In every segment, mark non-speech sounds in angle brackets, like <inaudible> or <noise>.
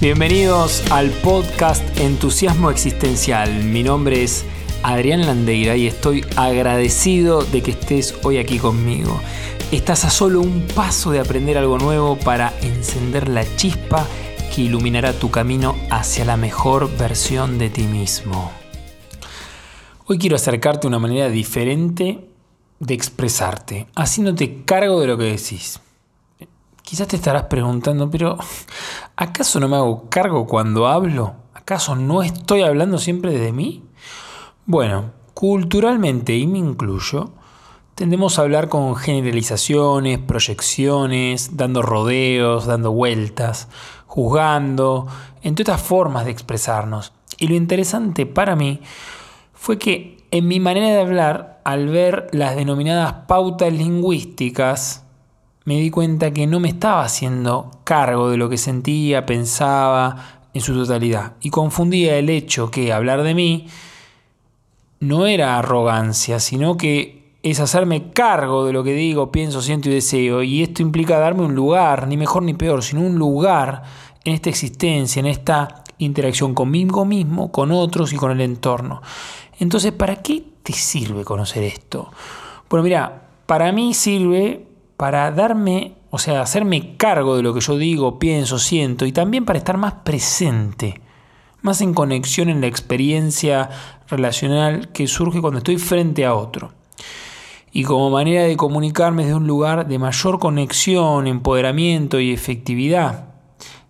Bienvenidos al podcast Entusiasmo Existencial. Mi nombre es Adrián Landeira y estoy agradecido de que estés hoy aquí conmigo. Estás a solo un paso de aprender algo nuevo para encender la chispa que iluminará tu camino hacia la mejor versión de ti mismo. Hoy quiero acercarte a una manera diferente de expresarte, haciéndote cargo de lo que decís. Quizás te estarás preguntando, pero ¿acaso no me hago cargo cuando hablo? ¿Acaso no estoy hablando siempre de mí? Bueno, culturalmente, y me incluyo, tendemos a hablar con generalizaciones, proyecciones, dando rodeos, dando vueltas, juzgando, entre otras formas de expresarnos. Y lo interesante para mí fue que en mi manera de hablar, al ver las denominadas pautas lingüísticas, me di cuenta que no me estaba haciendo cargo de lo que sentía, pensaba en su totalidad. Y confundía el hecho que hablar de mí no era arrogancia, sino que es hacerme cargo de lo que digo, pienso, siento y deseo. Y esto implica darme un lugar, ni mejor ni peor, sino un lugar en esta existencia, en esta interacción conmigo mismo, con otros y con el entorno. Entonces, ¿para qué te sirve conocer esto? Bueno, mira, para mí sirve para darme, o sea, hacerme cargo de lo que yo digo, pienso, siento y también para estar más presente, más en conexión en la experiencia relacional que surge cuando estoy frente a otro. Y como manera de comunicarme desde un lugar de mayor conexión, empoderamiento y efectividad.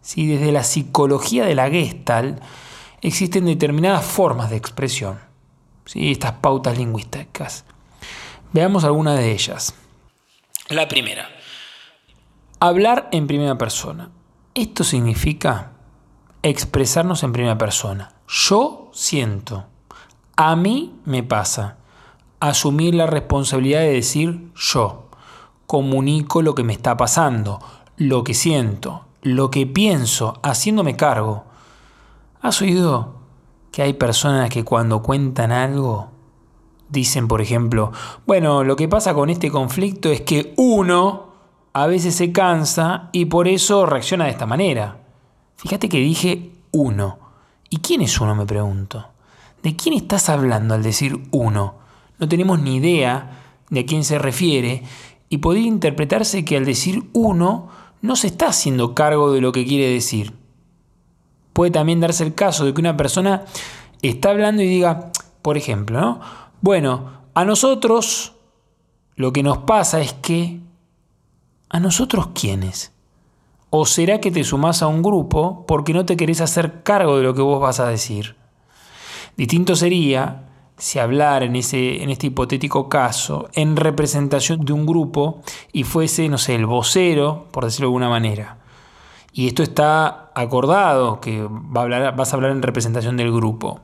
¿Sí? Desde la psicología de la Gestalt existen determinadas formas de expresión, ¿sí? estas pautas lingüísticas. Veamos algunas de ellas. La primera, hablar en primera persona. Esto significa expresarnos en primera persona. Yo siento, a mí me pasa. Asumir la responsabilidad de decir yo. Comunico lo que me está pasando, lo que siento, lo que pienso, haciéndome cargo. ¿Has oído que hay personas que cuando cuentan algo Dicen, por ejemplo, bueno, lo que pasa con este conflicto es que uno a veces se cansa y por eso reacciona de esta manera. Fíjate que dije uno. ¿Y quién es uno, me pregunto? ¿De quién estás hablando al decir uno? No tenemos ni idea de a quién se refiere y podría interpretarse que al decir uno no se está haciendo cargo de lo que quiere decir. Puede también darse el caso de que una persona está hablando y diga, por ejemplo, ¿no? Bueno, a nosotros lo que nos pasa es que... ¿A nosotros quiénes? ¿O será que te sumás a un grupo porque no te querés hacer cargo de lo que vos vas a decir? Distinto sería si hablar en, ese, en este hipotético caso en representación de un grupo y fuese, no sé, el vocero, por decirlo de alguna manera. Y esto está acordado, que va a hablar, vas a hablar en representación del grupo.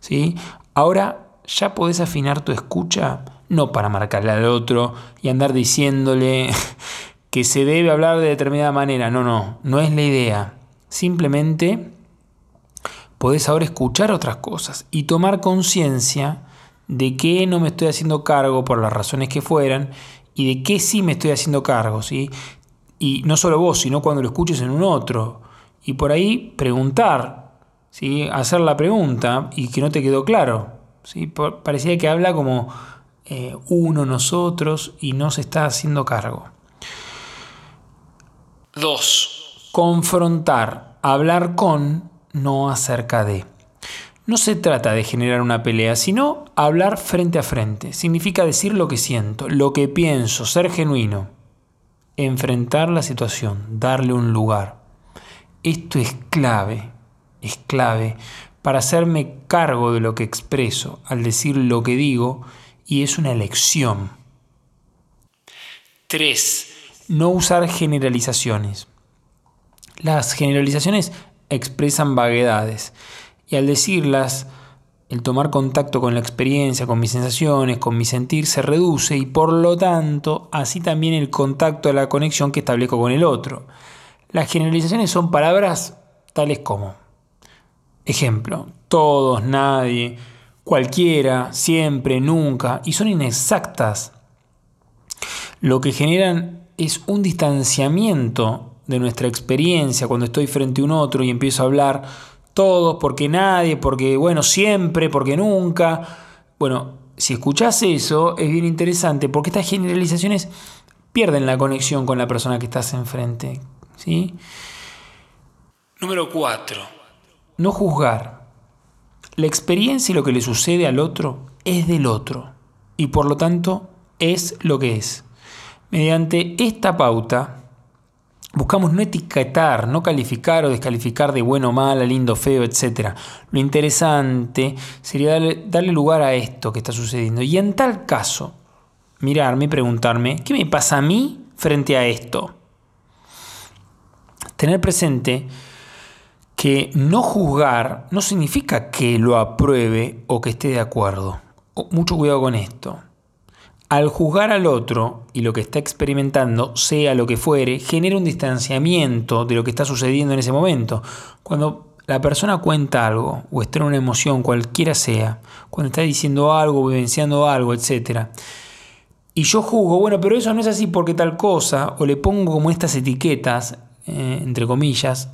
¿sí? Ahora, ya podés afinar tu escucha, no para marcarle al otro y andar diciéndole <laughs> que se debe hablar de determinada manera. No, no, no es la idea. Simplemente podés ahora escuchar otras cosas y tomar conciencia de que no me estoy haciendo cargo por las razones que fueran y de qué sí me estoy haciendo cargo, ¿sí? Y no solo vos, sino cuando lo escuches en un otro. Y por ahí preguntar, ¿sí? Hacer la pregunta y que no te quedó claro. Parecía que habla como eh, uno, nosotros, y no se está haciendo cargo. 2. Confrontar, hablar con, no acerca de. No se trata de generar una pelea, sino hablar frente a frente. Significa decir lo que siento, lo que pienso, ser genuino. Enfrentar la situación, darle un lugar. Esto es clave, es clave para hacerme cargo de lo que expreso al decir lo que digo y es una elección. 3. No usar generalizaciones. Las generalizaciones expresan vaguedades y al decirlas, el tomar contacto con la experiencia, con mis sensaciones, con mi sentir se reduce y por lo tanto así también el contacto, la conexión que establezco con el otro. Las generalizaciones son palabras tales como Ejemplo, todos, nadie, cualquiera, siempre, nunca, y son inexactas. Lo que generan es un distanciamiento de nuestra experiencia cuando estoy frente a un otro y empiezo a hablar todos, porque nadie, porque bueno, siempre, porque nunca. Bueno, si escuchás eso es bien interesante porque estas generalizaciones pierden la conexión con la persona que estás enfrente. ¿sí? Número 4. No juzgar. La experiencia y lo que le sucede al otro es del otro y por lo tanto es lo que es. Mediante esta pauta buscamos no etiquetar, no calificar o descalificar de bueno, malo, lindo, feo, etc. Lo interesante sería darle lugar a esto que está sucediendo y en tal caso mirarme y preguntarme, ¿qué me pasa a mí frente a esto? Tener presente que no juzgar no significa que lo apruebe o que esté de acuerdo. Mucho cuidado con esto. Al juzgar al otro y lo que está experimentando, sea lo que fuere, genera un distanciamiento de lo que está sucediendo en ese momento. Cuando la persona cuenta algo o está en una emoción, cualquiera sea, cuando está diciendo algo, vivenciando algo, etc., y yo juzgo, bueno, pero eso no es así porque tal cosa, o le pongo como estas etiquetas, eh, entre comillas,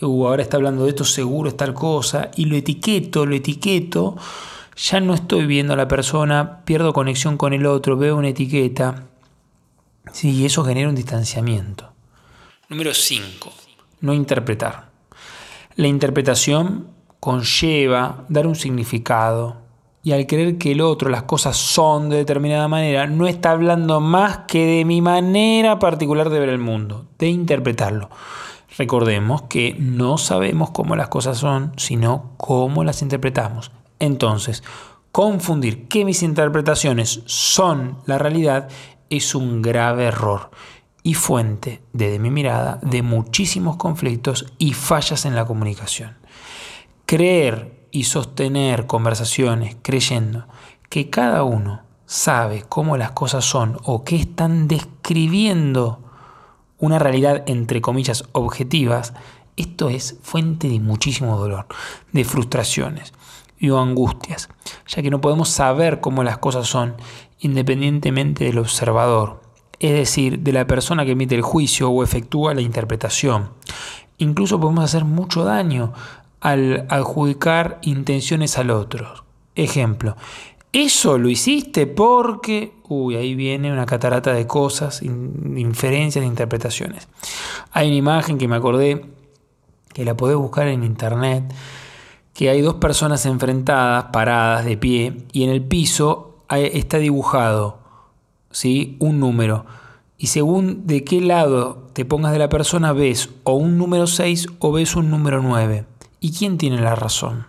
o ahora está hablando de esto, seguro es tal cosa, y lo etiqueto, lo etiqueto, ya no estoy viendo a la persona, pierdo conexión con el otro, veo una etiqueta, sí, y eso genera un distanciamiento. Número 5. No interpretar. La interpretación conlleva dar un significado, y al creer que el otro, las cosas son de determinada manera, no está hablando más que de mi manera particular de ver el mundo, de interpretarlo. Recordemos que no sabemos cómo las cosas son, sino cómo las interpretamos. Entonces, confundir que mis interpretaciones son la realidad es un grave error y fuente, desde mi mirada, de muchísimos conflictos y fallas en la comunicación. Creer y sostener conversaciones creyendo que cada uno sabe cómo las cosas son o que están describiendo una realidad entre comillas objetivas, esto es fuente de muchísimo dolor, de frustraciones y angustias, ya que no podemos saber cómo las cosas son independientemente del observador, es decir, de la persona que emite el juicio o efectúa la interpretación. Incluso podemos hacer mucho daño al adjudicar intenciones al otro. Ejemplo, eso lo hiciste porque... Uy, ahí viene una catarata de cosas, inferencias, interpretaciones. Hay una imagen que me acordé, que la podés buscar en internet, que hay dos personas enfrentadas, paradas de pie, y en el piso está dibujado ¿sí? un número. Y según de qué lado te pongas de la persona, ves o un número 6 o ves un número 9. ¿Y quién tiene la razón?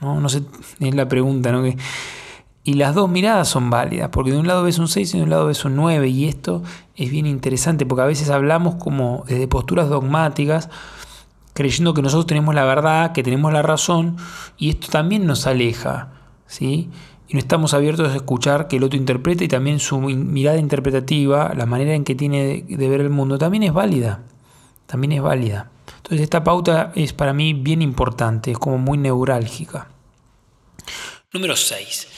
No, no sé, es la pregunta, ¿no? Y las dos miradas son válidas, porque de un lado ves un 6 y de un lado ves un 9, y esto es bien interesante, porque a veces hablamos como desde posturas dogmáticas, creyendo que nosotros tenemos la verdad, que tenemos la razón, y esto también nos aleja, ¿sí? Y no estamos abiertos a escuchar que el otro interprete y también su mirada interpretativa, la manera en que tiene de ver el mundo, también es válida, también es válida. Entonces esta pauta es para mí bien importante, es como muy neurálgica. Número 6.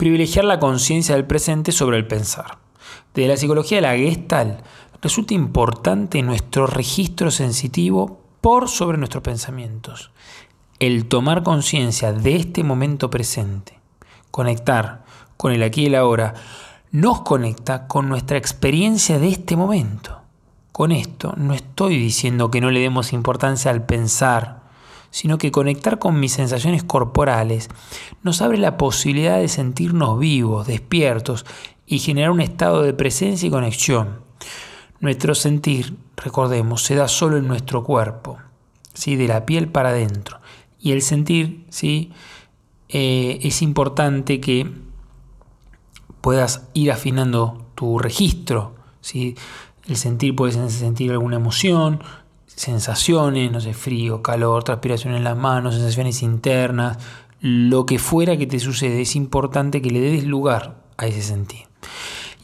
Privilegiar la conciencia del presente sobre el pensar. Desde la psicología de la Gestalt resulta importante nuestro registro sensitivo por sobre nuestros pensamientos. El tomar conciencia de este momento presente, conectar con el aquí y el ahora, nos conecta con nuestra experiencia de este momento. Con esto no estoy diciendo que no le demos importancia al pensar, sino que conectar con mis sensaciones corporales nos abre la posibilidad de sentirnos vivos, despiertos y generar un estado de presencia y conexión. Nuestro sentir, recordemos, se da solo en nuestro cuerpo, ¿sí? de la piel para adentro. Y el sentir, ¿sí? Eh, es importante que puedas ir afinando tu registro, ¿sí? El sentir puede sentir alguna emoción, sensaciones, no sé, frío, calor, transpiración en las manos, sensaciones internas, lo que fuera que te sucede, es importante que le des lugar a ese sentir.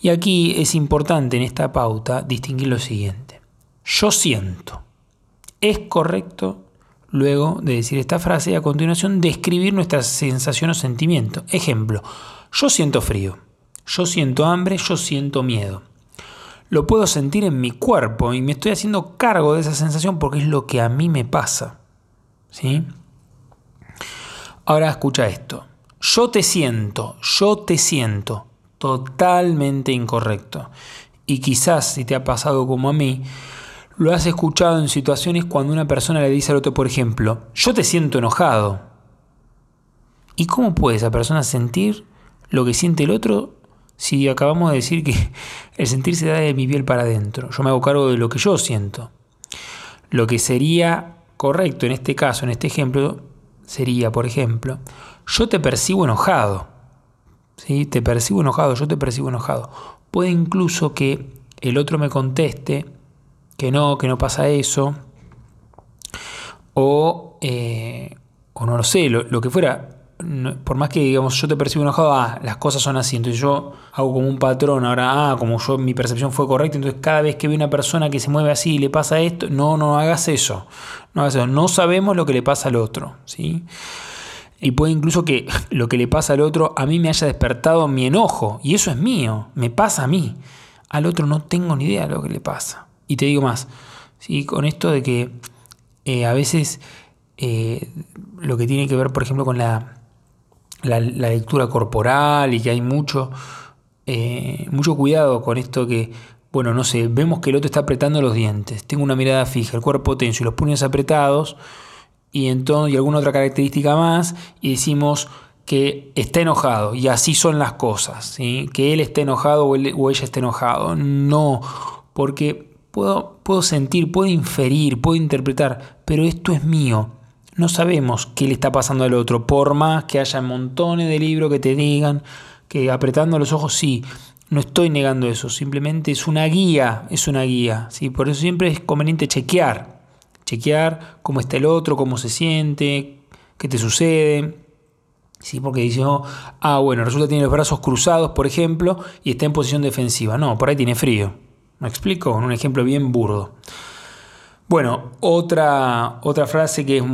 Y aquí es importante en esta pauta distinguir lo siguiente. Yo siento. Es correcto luego de decir esta frase y a continuación describir nuestra sensación o sentimiento. Ejemplo, yo siento frío, yo siento hambre, yo siento miedo. Lo puedo sentir en mi cuerpo y me estoy haciendo cargo de esa sensación porque es lo que a mí me pasa. ¿Sí? Ahora escucha esto. Yo te siento, yo te siento. Totalmente incorrecto. Y quizás si te ha pasado como a mí, lo has escuchado en situaciones cuando una persona le dice al otro, por ejemplo, yo te siento enojado. ¿Y cómo puede esa persona sentir lo que siente el otro si acabamos de decir que <laughs> el sentir se da de mi piel para adentro? Yo me hago cargo de lo que yo siento. Lo que sería correcto en este caso, en este ejemplo, sería, por ejemplo, yo te percibo enojado. ¿Sí? Te percibo enojado, yo te percibo enojado. Puede incluso que el otro me conteste que no, que no pasa eso. O, eh, o no lo sé, lo que fuera por más que digamos yo te percibo enojado, ah, las cosas son así, entonces yo hago como un patrón, ahora, ah, como yo mi percepción fue correcta, entonces cada vez que veo una persona que se mueve así y le pasa esto, no, no hagas eso, no hagas eso, no sabemos lo que le pasa al otro, ¿sí? Y puede incluso que <laughs> lo que le pasa al otro a mí me haya despertado mi enojo, y eso es mío, me pasa a mí, al otro no tengo ni idea de lo que le pasa. Y te digo más, ¿sí? con esto de que eh, a veces eh, lo que tiene que ver, por ejemplo, con la la, lectura corporal y que hay mucho, eh, mucho cuidado con esto que, bueno, no sé, vemos que el otro está apretando los dientes, tengo una mirada fija, el cuerpo tenso y los puños apretados, y entonces y alguna otra característica más, y decimos que está enojado, y así son las cosas, ¿sí? que él esté enojado o, o ella esté enojado. No, porque puedo, puedo sentir, puedo inferir, puedo interpretar, pero esto es mío no sabemos qué le está pasando al otro, por más que haya montones de libros que te digan que apretando los ojos sí, no estoy negando eso, simplemente es una guía, es una guía, ¿sí? por eso siempre es conveniente chequear, chequear cómo está el otro, cómo se siente, qué te sucede. ¿Sí? Porque dice, oh, ah, bueno, resulta que tiene los brazos cruzados, por ejemplo, y está en posición defensiva. No, por ahí tiene frío. ¿Me explico? Con un ejemplo bien burdo. Bueno, otra, otra frase que es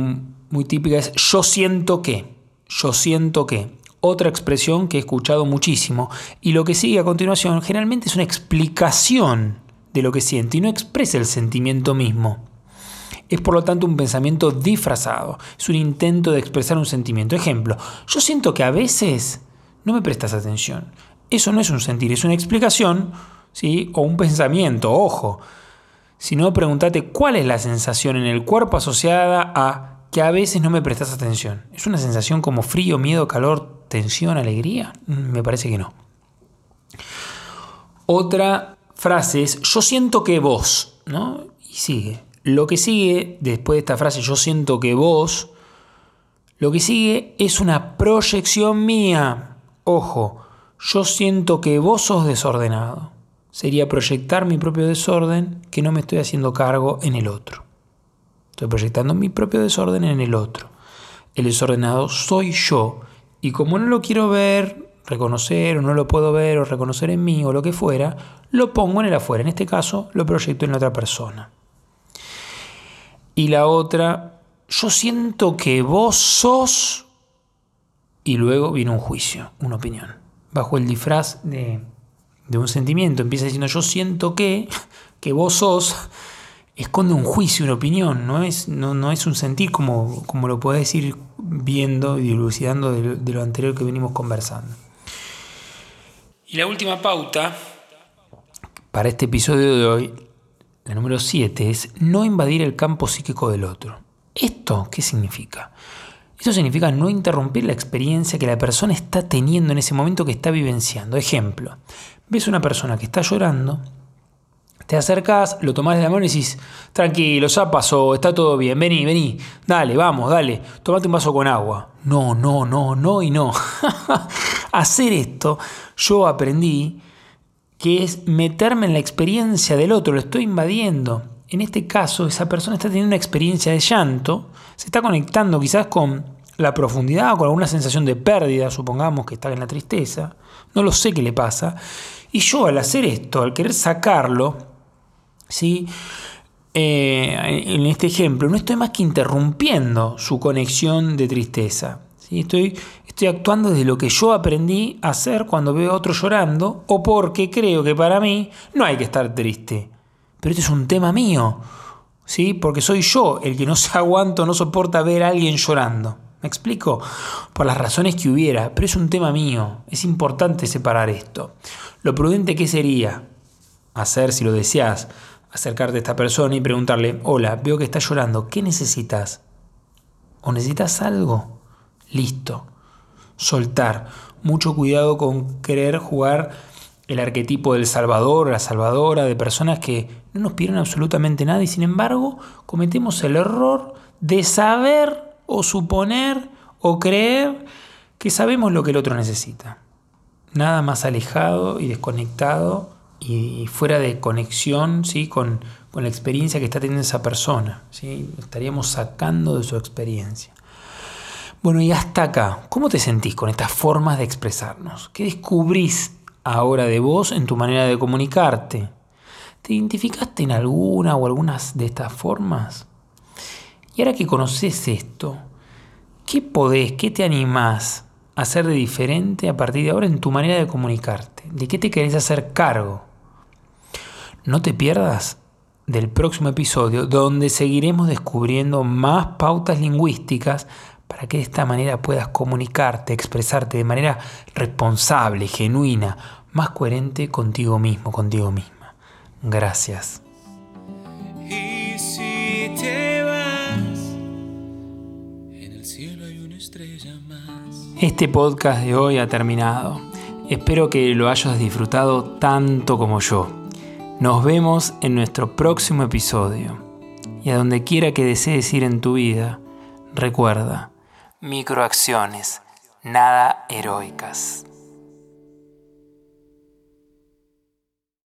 muy típica es yo siento que, yo siento que. Otra expresión que he escuchado muchísimo. Y lo que sigue a continuación generalmente es una explicación de lo que siente y no expresa el sentimiento mismo. Es por lo tanto un pensamiento disfrazado, es un intento de expresar un sentimiento. Ejemplo, yo siento que a veces no me prestas atención. Eso no es un sentir, es una explicación, ¿sí? O un pensamiento, ojo. Sino pregúntate cuál es la sensación en el cuerpo asociada a que a veces no me prestas atención. ¿Es una sensación como frío, miedo, calor, tensión, alegría? Mm, me parece que no. Otra frase es, yo siento que vos, ¿no? Y sigue. Lo que sigue, después de esta frase, yo siento que vos, lo que sigue es una proyección mía. Ojo, yo siento que vos sos desordenado. Sería proyectar mi propio desorden que no me estoy haciendo cargo en el otro. Estoy proyectando mi propio desorden en el otro. El desordenado soy yo y como no lo quiero ver, reconocer o no lo puedo ver o reconocer en mí o lo que fuera, lo pongo en el afuera. En este caso lo proyecto en la otra persona. Y la otra, yo siento que vos sos y luego viene un juicio, una opinión. Bajo el disfraz de, de un sentimiento. Empieza diciendo yo siento que, que vos sos esconde un juicio, una opinión, no es, no, es un sentir como, como lo podés ir viendo y dilucidando de, de, lo anterior que venimos conversando. Y la última pauta para este episodio de hoy, la número 7, es no invadir el campo psíquico del otro. ¿Esto qué significa? Esto significa no interrumpir la experiencia que la persona está teniendo en ese momento que está vivenciando. Ejemplo, ves una persona que está llorando te acercas, lo tomás de la mano y decís, tranquilo, ya pasó, está todo bien, vení, vení, dale, vamos, dale, tomate un vaso con agua. No, no, no, no y no. <laughs> Hacer esto, yo aprendí que es meterme en la experiencia del otro, lo estoy invadiendo. En este caso, esa persona está teniendo una experiencia de llanto, se está conectando quizás con la profundidad o con alguna sensación de pérdida, supongamos que está en la tristeza, no lo sé qué le pasa. Y yo al hacer esto, al querer sacarlo, ¿sí? Eh, en este ejemplo, no estoy más que interrumpiendo su conexión de tristeza. ¿sí? Estoy, estoy actuando desde lo que yo aprendí a hacer cuando veo a otro llorando o porque creo que para mí no hay que estar triste. Pero este es un tema mío, ¿sí? Porque soy yo el que no se <laughs> aguanto, no soporta ver a alguien llorando. ¿Me explico? Por las razones que hubiera, pero es un tema mío, es importante separar esto. Lo prudente que sería hacer, si lo deseas, acercarte a esta persona y preguntarle, hola, veo que estás llorando, ¿qué necesitas? ¿O necesitas algo? Listo. Soltar. Mucho cuidado con querer jugar el arquetipo del salvador la salvadora, de personas que no nos piden absolutamente nada y sin embargo cometemos el error de saber o suponer o creer que sabemos lo que el otro necesita. Nada más alejado y desconectado y fuera de conexión ¿sí? con, con la experiencia que está teniendo esa persona. ¿sí? Estaríamos sacando de su experiencia. Bueno, y hasta acá, ¿cómo te sentís con estas formas de expresarnos? ¿Qué descubrís ahora de vos en tu manera de comunicarte? ¿Te identificaste en alguna o algunas de estas formas? Y ahora que conoces esto, ¿qué podés, qué te animás a hacer de diferente a partir de ahora en tu manera de comunicarte? ¿De qué te querés hacer cargo? No te pierdas del próximo episodio donde seguiremos descubriendo más pautas lingüísticas para que de esta manera puedas comunicarte, expresarte de manera responsable, genuina, más coherente contigo mismo, contigo misma. Gracias. Y si te vas, en el cielo hay una estrella más. Este podcast de hoy ha terminado. Espero que lo hayas disfrutado tanto como yo. Nos vemos en nuestro próximo episodio. Y a donde quiera que desees ir en tu vida, recuerda, microacciones, nada heroicas.